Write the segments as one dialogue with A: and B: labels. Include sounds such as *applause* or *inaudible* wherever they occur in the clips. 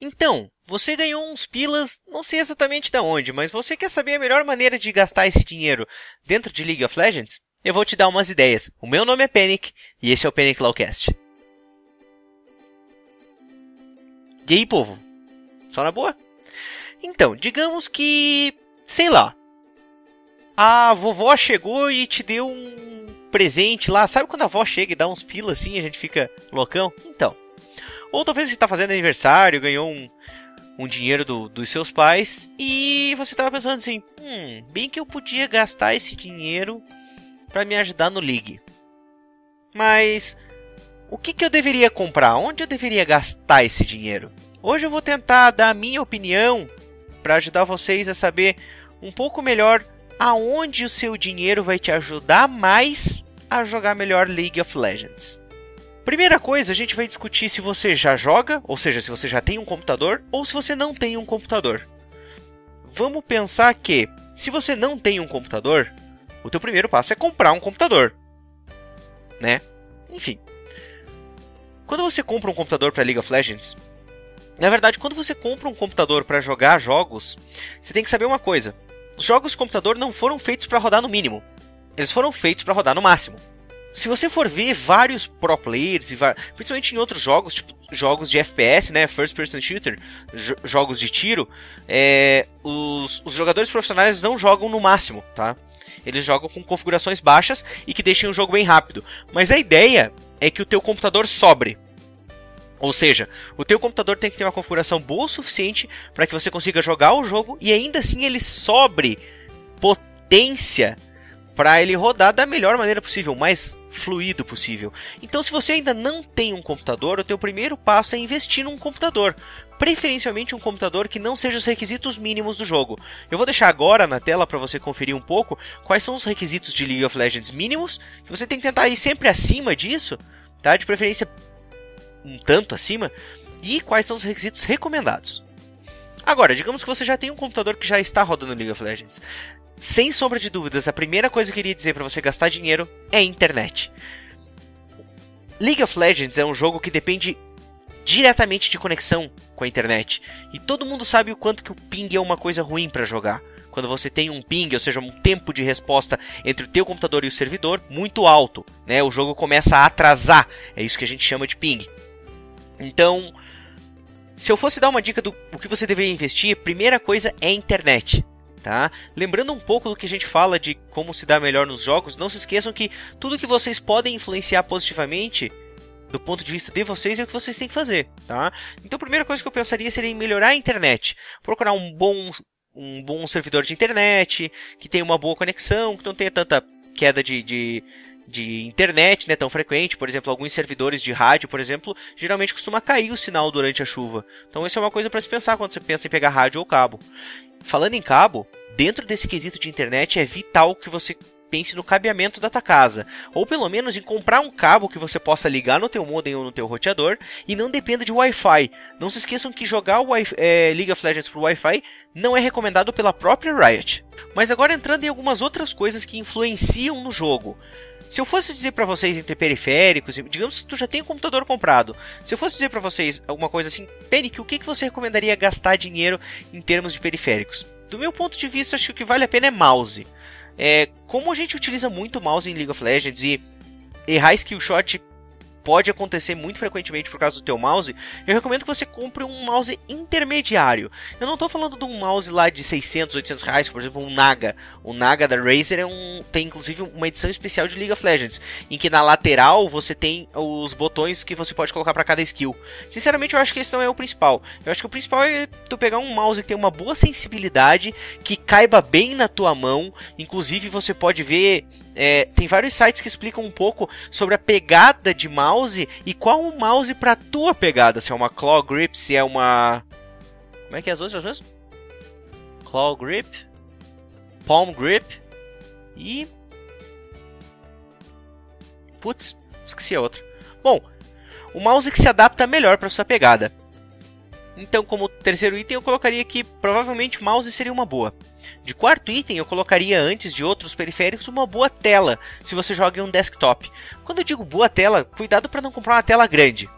A: Então, você ganhou uns pilas, não sei exatamente de onde, mas você quer saber a melhor maneira de gastar esse dinheiro dentro de League of Legends? Eu vou te dar umas ideias. O meu nome é Panic e esse é o Panic Lawcast. E aí, povo? Só na boa? Então, digamos que, sei lá, a vovó chegou e te deu um presente lá. Sabe quando a avó chega e dá uns pilas assim e a gente fica loucão? Então. Ou talvez você está fazendo aniversário, ganhou um, um dinheiro do, dos seus pais e você estava pensando assim: hum, bem que eu podia gastar esse dinheiro para me ajudar no League. Mas o que, que eu deveria comprar? Onde eu deveria gastar esse dinheiro? Hoje eu vou tentar dar a minha opinião para ajudar vocês a saber um pouco melhor aonde o seu dinheiro vai te ajudar mais a jogar melhor League of Legends. Primeira coisa, a gente vai discutir se você já joga, ou seja, se você já tem um computador, ou se você não tem um computador. Vamos pensar que, se você não tem um computador, o teu primeiro passo é comprar um computador, né? Enfim. Quando você compra um computador para League of Legends, na verdade, quando você compra um computador para jogar jogos, você tem que saber uma coisa: os jogos de computador não foram feitos para rodar no mínimo, eles foram feitos para rodar no máximo. Se você for ver vários pro players, principalmente em outros jogos, tipo jogos de FPS, né, First Person Shooter, jogos de tiro, é, os, os jogadores profissionais não jogam no máximo, tá? Eles jogam com configurações baixas e que deixem o jogo bem rápido. Mas a ideia é que o teu computador sobre. Ou seja, o teu computador tem que ter uma configuração boa o suficiente para que você consiga jogar o jogo e ainda assim ele sobre potência para ele rodar da melhor maneira possível, mais fluido possível. Então, se você ainda não tem um computador, o teu primeiro passo é investir num computador, preferencialmente um computador que não seja os requisitos mínimos do jogo. Eu vou deixar agora na tela para você conferir um pouco quais são os requisitos de League of Legends mínimos, que você tem que tentar ir sempre acima disso, tá? De preferência um tanto acima, e quais são os requisitos recomendados. Agora, digamos que você já tem um computador que já está rodando League of Legends. Sem sombra de dúvidas, a primeira coisa que eu queria dizer para você gastar dinheiro é internet. League of Legends é um jogo que depende diretamente de conexão com a internet. E todo mundo sabe o quanto que o ping é uma coisa ruim para jogar. Quando você tem um ping, ou seja, um tempo de resposta entre o teu computador e o servidor muito alto, né? O jogo começa a atrasar. É isso que a gente chama de ping. Então, se eu fosse dar uma dica do o que você deveria investir, primeira coisa é internet. Tá? Lembrando um pouco do que a gente fala de como se dar melhor nos jogos, não se esqueçam que tudo que vocês podem influenciar positivamente do ponto de vista de vocês é o que vocês têm que fazer, tá? Então a primeira coisa que eu pensaria seria em melhorar a internet, procurar um bom um bom servidor de internet, que tenha uma boa conexão, que não tenha tanta queda de, de, de internet né, tão frequente, por exemplo, alguns servidores de rádio, por exemplo, geralmente costuma cair o sinal durante a chuva. Então isso é uma coisa para se pensar quando você pensa em pegar rádio ou cabo. Falando em cabo, dentro desse quesito de internet é vital que você pense no cabeamento da tua casa, ou pelo menos em comprar um cabo que você possa ligar no teu modem ou no teu roteador e não dependa de Wi-Fi. Não se esqueçam que jogar o é, League of Legends por Wi-Fi não é recomendado pela própria Riot. Mas agora entrando em algumas outras coisas que influenciam no jogo. Se eu fosse dizer para vocês entre periféricos, digamos que tu já tem um computador comprado, se eu fosse dizer para vocês alguma coisa assim, Penic, o que, que você recomendaria gastar dinheiro em termos de periféricos? Do meu ponto de vista, acho que o que vale a pena é mouse. É, como a gente utiliza muito mouse em League of Legends e errar skill shot pode acontecer muito frequentemente por causa do teu mouse, eu recomendo que você compre um mouse intermediário. Eu não estou falando de um mouse lá de 600, 800 reais, por exemplo, um Naga. O Naga da Razer é um, tem inclusive uma edição especial de League of Legends, em que na lateral você tem os botões que você pode colocar para cada skill. Sinceramente, eu acho que esse não é o principal. Eu acho que o principal é tu pegar um mouse que tem uma boa sensibilidade, que caiba bem na tua mão. Inclusive, você pode ver é, tem vários sites que explicam um pouco sobre a pegada de mouse e qual o mouse para tua pegada. Se é uma claw grip, se é uma. Como é que é as outras mesmo? Claw grip, palm grip e. Putz, esqueci a outra. Bom, o mouse que se adapta melhor para sua pegada. Então, como terceiro item, eu colocaria que provavelmente mouse seria uma boa. De quarto item, eu colocaria antes de outros periféricos uma boa tela, se você joga em um desktop. Quando eu digo boa tela, cuidado para não comprar uma tela grande.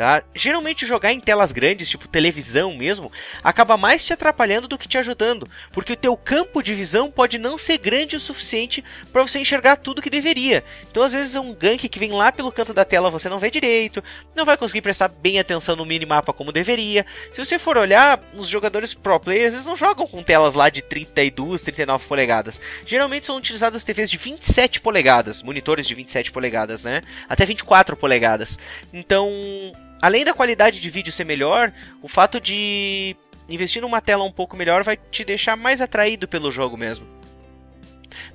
A: Tá? Geralmente jogar em telas grandes, tipo televisão mesmo, acaba mais te atrapalhando do que te ajudando, porque o teu campo de visão pode não ser grande o suficiente para você enxergar tudo que deveria. Então às vezes um gank que vem lá pelo canto da tela você não vê direito, não vai conseguir prestar bem atenção no minimapa como deveria. Se você for olhar, os jogadores pro players eles não jogam com telas lá de 32, 39 polegadas. Geralmente são utilizadas TVs de 27 polegadas, monitores de 27 polegadas, né? Até 24 polegadas. Então, além da qualidade de vídeo ser melhor, o fato de investir numa tela um pouco melhor vai te deixar mais atraído pelo jogo mesmo.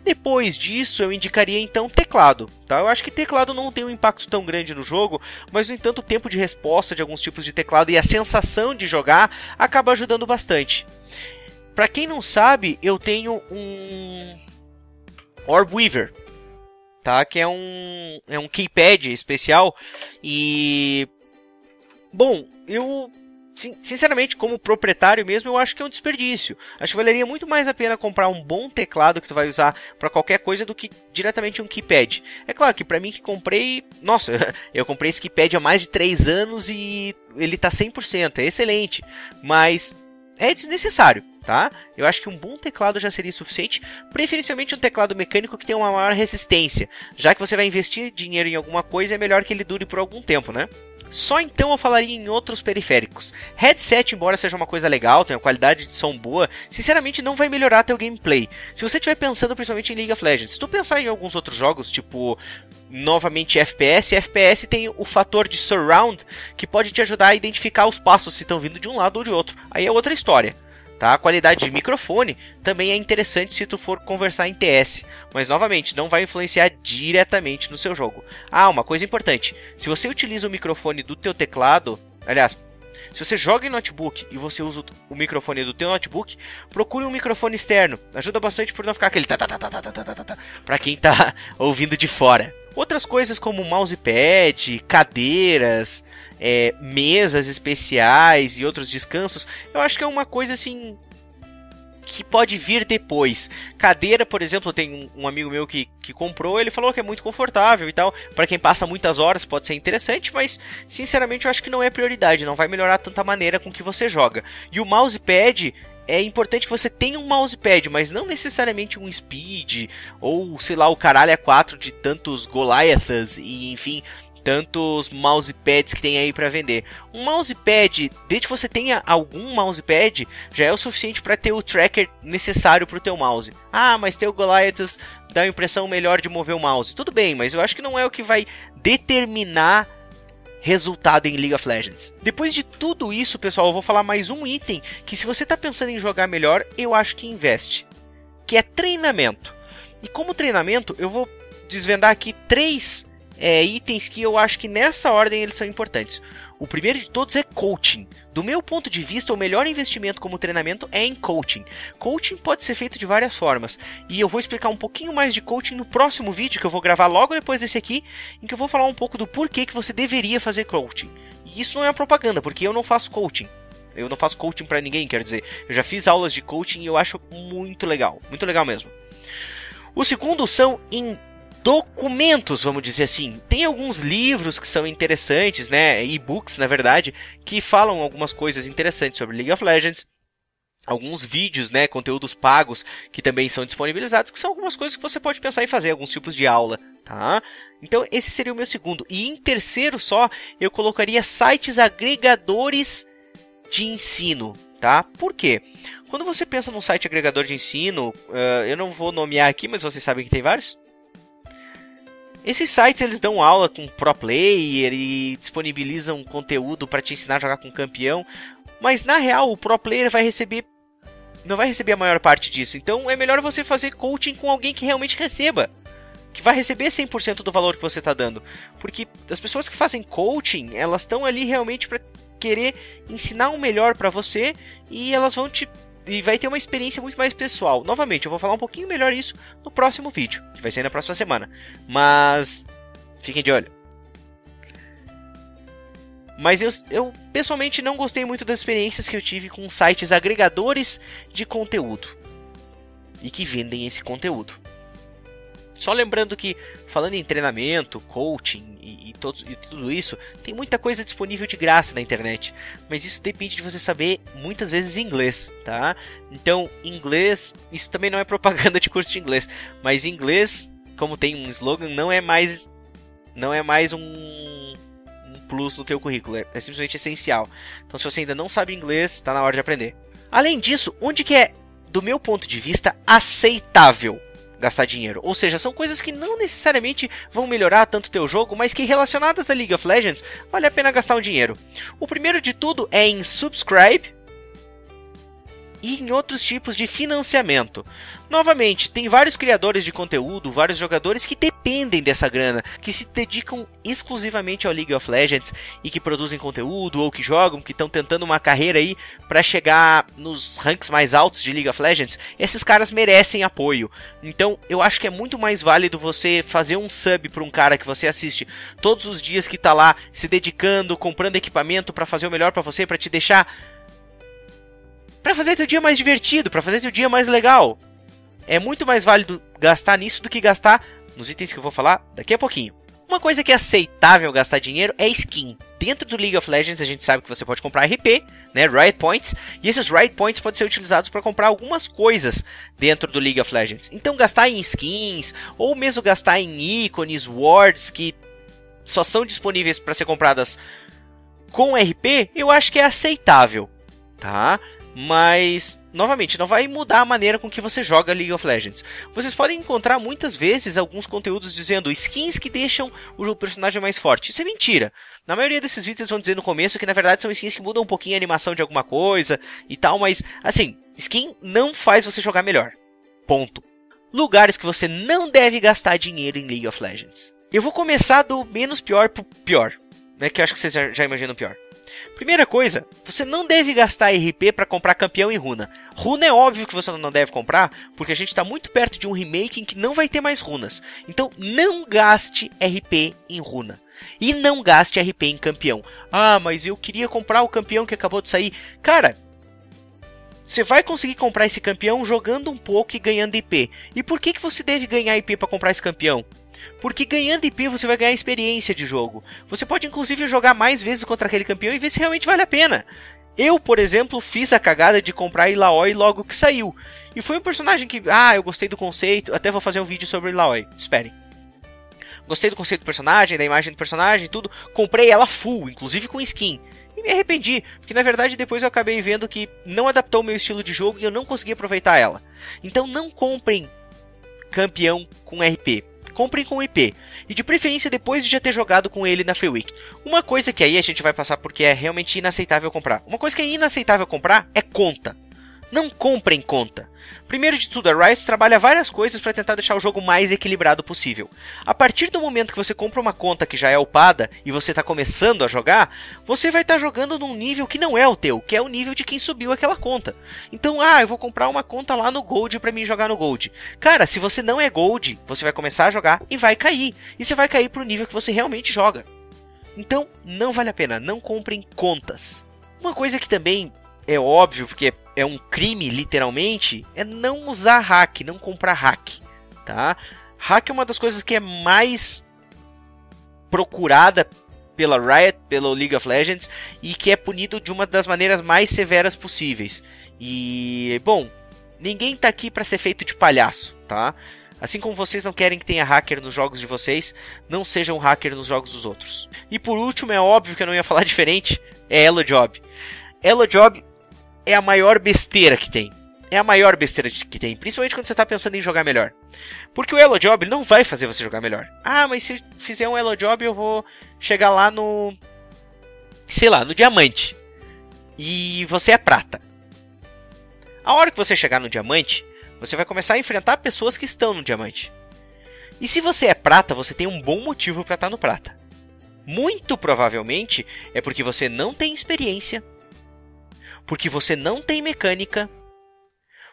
A: Depois disso, eu indicaria então teclado. Tá? Eu acho que teclado não tem um impacto tão grande no jogo, mas no entanto o tempo de resposta de alguns tipos de teclado e a sensação de jogar acaba ajudando bastante. Para quem não sabe, eu tenho um Orb Weaver, tá? Que é um é um keypad especial e Bom, eu sinceramente, como proprietário mesmo, eu acho que é um desperdício. Acho que valeria muito mais a pena comprar um bom teclado que tu vai usar para qualquer coisa do que diretamente um keypad. É claro que para mim que comprei, nossa, *laughs* eu comprei esse keypad há mais de 3 anos e ele tá 100%, é excelente, mas é desnecessário. Tá? Eu acho que um bom teclado já seria suficiente, preferencialmente um teclado mecânico que tenha uma maior resistência. Já que você vai investir dinheiro em alguma coisa, é melhor que ele dure por algum tempo, né? Só então eu falaria em outros periféricos. Headset, embora seja uma coisa legal, tenha qualidade de som boa, sinceramente não vai melhorar teu gameplay. Se você estiver pensando principalmente em League of Legends, se tu pensar em alguns outros jogos, tipo novamente FPS, FPS tem o fator de surround que pode te ajudar a identificar os passos se estão vindo de um lado ou de outro. Aí é outra história. Tá? A qualidade de microfone também é interessante se tu for conversar em TS, mas novamente não vai influenciar diretamente no seu jogo. Ah, uma coisa importante: se você utiliza o microfone do teu teclado, aliás, se você joga em notebook e você usa o microfone do teu notebook, procure um microfone externo. Ajuda bastante por não ficar aquele ta ta ta ta ta ta ta para quem tá ouvindo de fora. Outras coisas como mousepad, cadeiras, é, mesas especiais e outros descansos, eu acho que é uma coisa assim que pode vir depois. Cadeira, por exemplo, tem um, amigo meu que, que comprou, ele falou que é muito confortável e tal. Para quem passa muitas horas pode ser interessante, mas sinceramente eu acho que não é prioridade, não vai melhorar tanta maneira com que você joga. E o mousepad é importante que você tenha um mousepad, mas não necessariamente um speed ou sei lá o caralho é 4 de tantos Goliaths e enfim tantos mousepads que tem aí para vender. Um mousepad, desde que você tenha algum mousepad, já é o suficiente para ter o tracker necessário para o teu mouse. Ah, mas ter o Goliath dá a impressão melhor de mover o mouse. Tudo bem, mas eu acho que não é o que vai determinar resultado em League of Legends. Depois de tudo isso, pessoal, eu vou falar mais um item que se você está pensando em jogar melhor, eu acho que investe, que é treinamento. E como treinamento, eu vou desvendar aqui três é, itens que eu acho que nessa ordem eles são importantes. O primeiro de todos é coaching. Do meu ponto de vista, o melhor investimento como treinamento é em coaching. Coaching pode ser feito de várias formas, e eu vou explicar um pouquinho mais de coaching no próximo vídeo que eu vou gravar logo depois desse aqui, em que eu vou falar um pouco do porquê que você deveria fazer coaching. E isso não é propaganda, porque eu não faço coaching. Eu não faço coaching para ninguém, quero dizer. Eu já fiz aulas de coaching e eu acho muito legal, muito legal mesmo. O segundo são documentos, vamos dizer assim. Tem alguns livros que são interessantes, né? E-books, na verdade, que falam algumas coisas interessantes sobre League of Legends. Alguns vídeos, né, conteúdos pagos que também são disponibilizados, que são algumas coisas que você pode pensar em fazer, alguns tipos de aula, tá? Então, esse seria o meu segundo. E em terceiro só, eu colocaria sites agregadores de ensino, tá? Por quê? Quando você pensa num site agregador de ensino, uh, eu não vou nomear aqui, mas vocês sabem que tem vários. Esses sites eles dão aula com pro player e disponibilizam conteúdo para te ensinar a jogar com campeão, mas na real o pro player vai receber não vai receber a maior parte disso. Então é melhor você fazer coaching com alguém que realmente receba, que vai receber 100% do valor que você está dando, porque as pessoas que fazem coaching, elas estão ali realmente para querer ensinar o melhor para você e elas vão te e vai ter uma experiência muito mais pessoal. Novamente, eu vou falar um pouquinho melhor isso no próximo vídeo, que vai ser na próxima semana. Mas fiquem de olho. Mas eu, eu pessoalmente não gostei muito das experiências que eu tive com sites agregadores de conteúdo e que vendem esse conteúdo. Só lembrando que, falando em treinamento, coaching e, e, todos, e tudo isso, tem muita coisa disponível de graça na internet. Mas isso depende de você saber, muitas vezes, inglês, tá? Então, inglês, isso também não é propaganda de curso de inglês. Mas inglês, como tem um slogan, não é mais, não é mais um, um plus no teu currículo. É, é simplesmente essencial. Então, se você ainda não sabe inglês, está na hora de aprender. Além disso, onde que é, do meu ponto de vista, aceitável gastar dinheiro. Ou seja, são coisas que não necessariamente vão melhorar tanto teu jogo, mas que relacionadas a League of Legends vale a pena gastar um dinheiro. O primeiro de tudo é em subscribe e em outros tipos de financiamento. Novamente, tem vários criadores de conteúdo, vários jogadores que dependem dessa grana, que se dedicam exclusivamente ao League of Legends e que produzem conteúdo ou que jogam, que estão tentando uma carreira aí para chegar nos ranks mais altos de League of Legends. Esses caras merecem apoio. Então, eu acho que é muito mais válido você fazer um sub para um cara que você assiste todos os dias que tá lá se dedicando, comprando equipamento para fazer o melhor para você, para te deixar para fazer teu dia mais divertido, para fazer teu dia mais legal. É muito mais válido gastar nisso do que gastar nos itens que eu vou falar daqui a pouquinho. Uma coisa que é aceitável gastar dinheiro é skin. Dentro do League of Legends a gente sabe que você pode comprar RP, né, Riot Points, e esses Riot Points podem ser utilizados para comprar algumas coisas dentro do League of Legends. Então gastar em skins ou mesmo gastar em ícones, wards que só são disponíveis para ser compradas com RP, eu acho que é aceitável, tá? Mas novamente não vai mudar a maneira com que você joga League of Legends. Vocês podem encontrar muitas vezes alguns conteúdos dizendo skins que deixam o personagem mais forte. Isso é mentira. Na maioria desses vídeos eles vão dizer no começo que na verdade são skins que mudam um pouquinho a animação de alguma coisa e tal, mas assim, skin não faz você jogar melhor. Ponto. Lugares que você não deve gastar dinheiro em League of Legends. Eu vou começar do menos pior pro pior, né, que eu acho que vocês já, já imaginam pior. Primeira coisa, você não deve gastar RP para comprar campeão em runa. Runa é óbvio que você não deve comprar, porque a gente está muito perto de um remake em que não vai ter mais runas. Então não gaste RP em runa. E não gaste RP em campeão. Ah, mas eu queria comprar o campeão que acabou de sair. Cara, você vai conseguir comprar esse campeão jogando um pouco e ganhando IP. E por que, que você deve ganhar IP para comprar esse campeão? Porque ganhando IP você vai ganhar experiência de jogo. Você pode inclusive jogar mais vezes contra aquele campeão e ver se realmente vale a pena. Eu, por exemplo, fiz a cagada de comprar Ilaoi logo que saiu. E foi um personagem que, ah, eu gostei do conceito. Até vou fazer um vídeo sobre Ilaoi. Esperem. Gostei do conceito do personagem, da imagem do personagem, tudo. Comprei ela full, inclusive com skin. E me arrependi, porque na verdade depois eu acabei vendo que não adaptou o meu estilo de jogo e eu não consegui aproveitar ela. Então não comprem campeão com RP comprem com IP. E de preferência depois de já ter jogado com ele na Free Week. Uma coisa que aí a gente vai passar porque é realmente inaceitável comprar. Uma coisa que é inaceitável comprar é conta. Não comprem conta. Primeiro de tudo, a Riot trabalha várias coisas para tentar deixar o jogo mais equilibrado possível. A partir do momento que você compra uma conta que já é upada e você está começando a jogar, você vai estar tá jogando num nível que não é o teu, que é o nível de quem subiu aquela conta. Então, ah, eu vou comprar uma conta lá no Gold para mim jogar no Gold. Cara, se você não é Gold, você vai começar a jogar e vai cair. E você vai cair para o nível que você realmente joga. Então, não vale a pena, não comprem contas. Uma coisa que também é óbvio, porque é um crime, literalmente, é não usar hack, não comprar hack, tá? Hack é uma das coisas que é mais procurada pela Riot, pelo League of Legends, e que é punido de uma das maneiras mais severas possíveis. E, bom, ninguém tá aqui para ser feito de palhaço, tá? Assim como vocês não querem que tenha hacker nos jogos de vocês, não sejam hacker nos jogos dos outros. E por último, é óbvio que eu não ia falar *laughs* diferente, é Elo Job. Elo Job é a maior besteira que tem. É a maior besteira que tem, principalmente quando você está pensando em jogar melhor. Porque o Elo Job não vai fazer você jogar melhor. Ah, mas se fizer um Elo Job eu vou chegar lá no. sei lá, no diamante. E você é prata. A hora que você chegar no diamante, você vai começar a enfrentar pessoas que estão no diamante. E se você é prata, você tem um bom motivo para estar tá no prata. Muito provavelmente é porque você não tem experiência porque você não tem mecânica,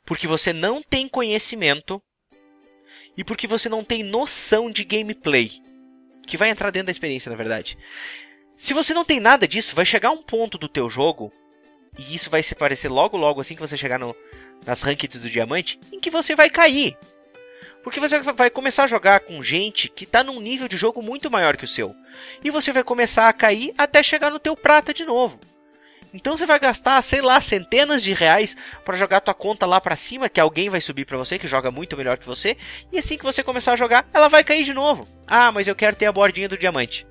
A: porque você não tem conhecimento e porque você não tem noção de gameplay, que vai entrar dentro da experiência, na verdade. Se você não tem nada disso, vai chegar um ponto do teu jogo e isso vai se parecer logo logo assim que você chegar no, nas rankings do diamante, em que você vai cair. Porque você vai começar a jogar com gente que está num nível de jogo muito maior que o seu. E você vai começar a cair até chegar no teu prata de novo. Então você vai gastar, sei lá, centenas de reais para jogar tua conta lá para cima, que alguém vai subir para você que joga muito melhor que você, e assim que você começar a jogar, ela vai cair de novo. Ah, mas eu quero ter a bordinha do diamante.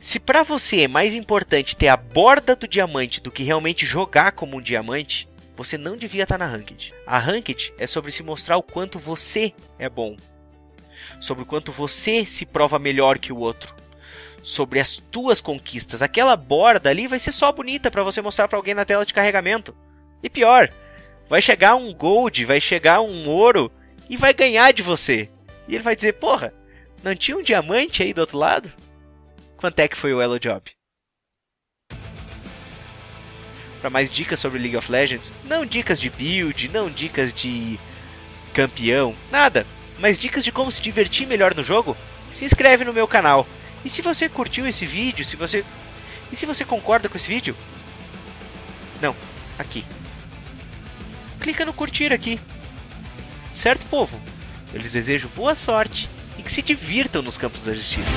A: Se para você é mais importante ter a borda do diamante do que realmente jogar como um diamante, você não devia estar tá na Ranked. A Ranked é sobre se mostrar o quanto você é bom, sobre o quanto você se prova melhor que o outro sobre as tuas conquistas. Aquela borda ali vai ser só bonita para você mostrar para alguém na tela de carregamento. E pior, vai chegar um gold, vai chegar um ouro e vai ganhar de você. E ele vai dizer: "Porra, não tinha um diamante aí do outro lado?" Quanto é que foi o Elo Job? Para mais dicas sobre League of Legends, não dicas de build, não dicas de campeão, nada, mas dicas de como se divertir melhor no jogo, se inscreve no meu canal. E se você curtiu esse vídeo, se você e se você concorda com esse vídeo? Não, aqui. Clica no curtir aqui. Certo, povo? Eu lhes desejo boa sorte e que se divirtam nos campos da justiça.